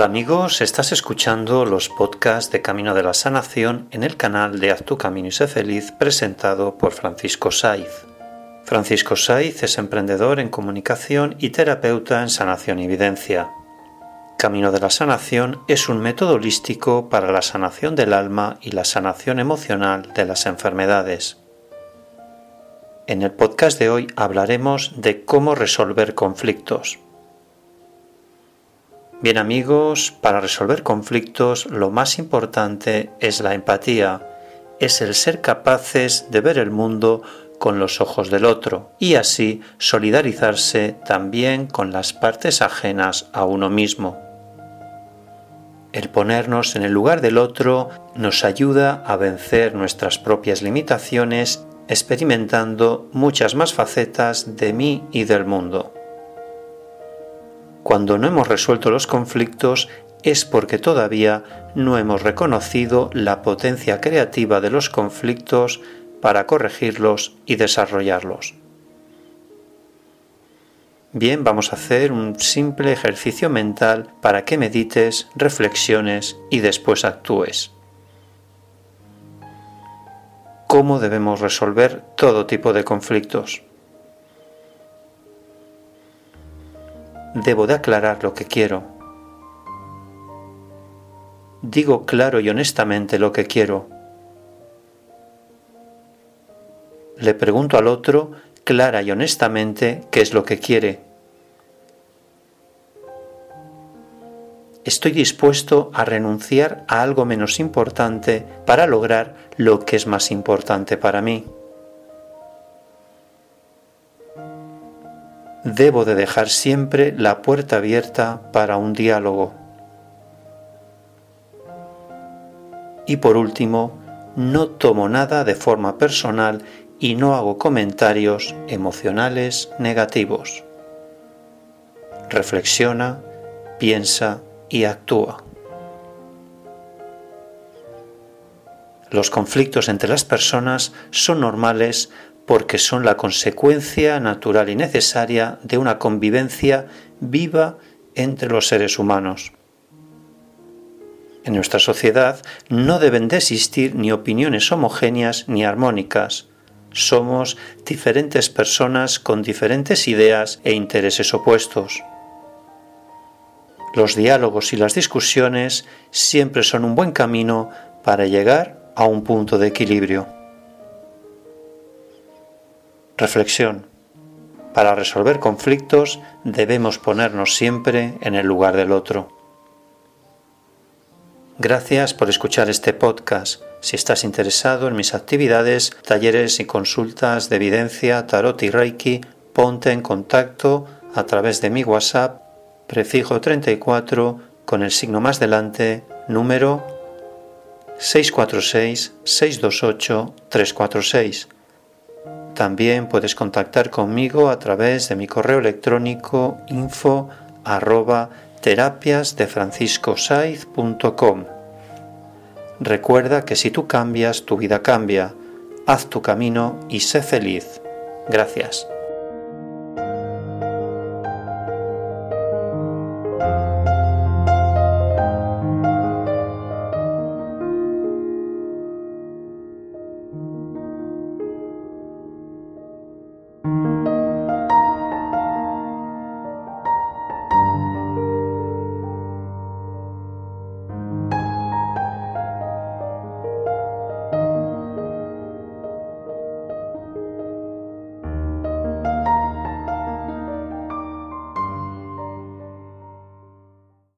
Hola amigos, estás escuchando los podcasts de Camino de la Sanación en el canal de Haz tu Camino y sé feliz presentado por Francisco Saiz. Francisco Saiz es emprendedor en comunicación y terapeuta en sanación y evidencia. Camino de la Sanación es un método holístico para la sanación del alma y la sanación emocional de las enfermedades. En el podcast de hoy hablaremos de cómo resolver conflictos. Bien amigos, para resolver conflictos lo más importante es la empatía, es el ser capaces de ver el mundo con los ojos del otro y así solidarizarse también con las partes ajenas a uno mismo. El ponernos en el lugar del otro nos ayuda a vencer nuestras propias limitaciones experimentando muchas más facetas de mí y del mundo. Cuando no hemos resuelto los conflictos es porque todavía no hemos reconocido la potencia creativa de los conflictos para corregirlos y desarrollarlos. Bien, vamos a hacer un simple ejercicio mental para que medites, reflexiones y después actúes. ¿Cómo debemos resolver todo tipo de conflictos? Debo de aclarar lo que quiero. Digo claro y honestamente lo que quiero. Le pregunto al otro clara y honestamente qué es lo que quiere. Estoy dispuesto a renunciar a algo menos importante para lograr lo que es más importante para mí. Debo de dejar siempre la puerta abierta para un diálogo. Y por último, no tomo nada de forma personal y no hago comentarios emocionales negativos. Reflexiona, piensa y actúa. Los conflictos entre las personas son normales porque son la consecuencia natural y necesaria de una convivencia viva entre los seres humanos. En nuestra sociedad no deben de existir ni opiniones homogéneas ni armónicas. Somos diferentes personas con diferentes ideas e intereses opuestos. Los diálogos y las discusiones siempre son un buen camino para llegar a un punto de equilibrio. Reflexión. Para resolver conflictos debemos ponernos siempre en el lugar del otro. Gracias por escuchar este podcast. Si estás interesado en mis actividades, talleres y consultas de evidencia, tarot y reiki, ponte en contacto a través de mi WhatsApp, prefijo 34 con el signo más delante, número 646 628 346 también puedes contactar conmigo a través de mi correo electrónico info Recuerda que si tú cambias, tu vida cambia. Haz tu camino y sé feliz. Gracias.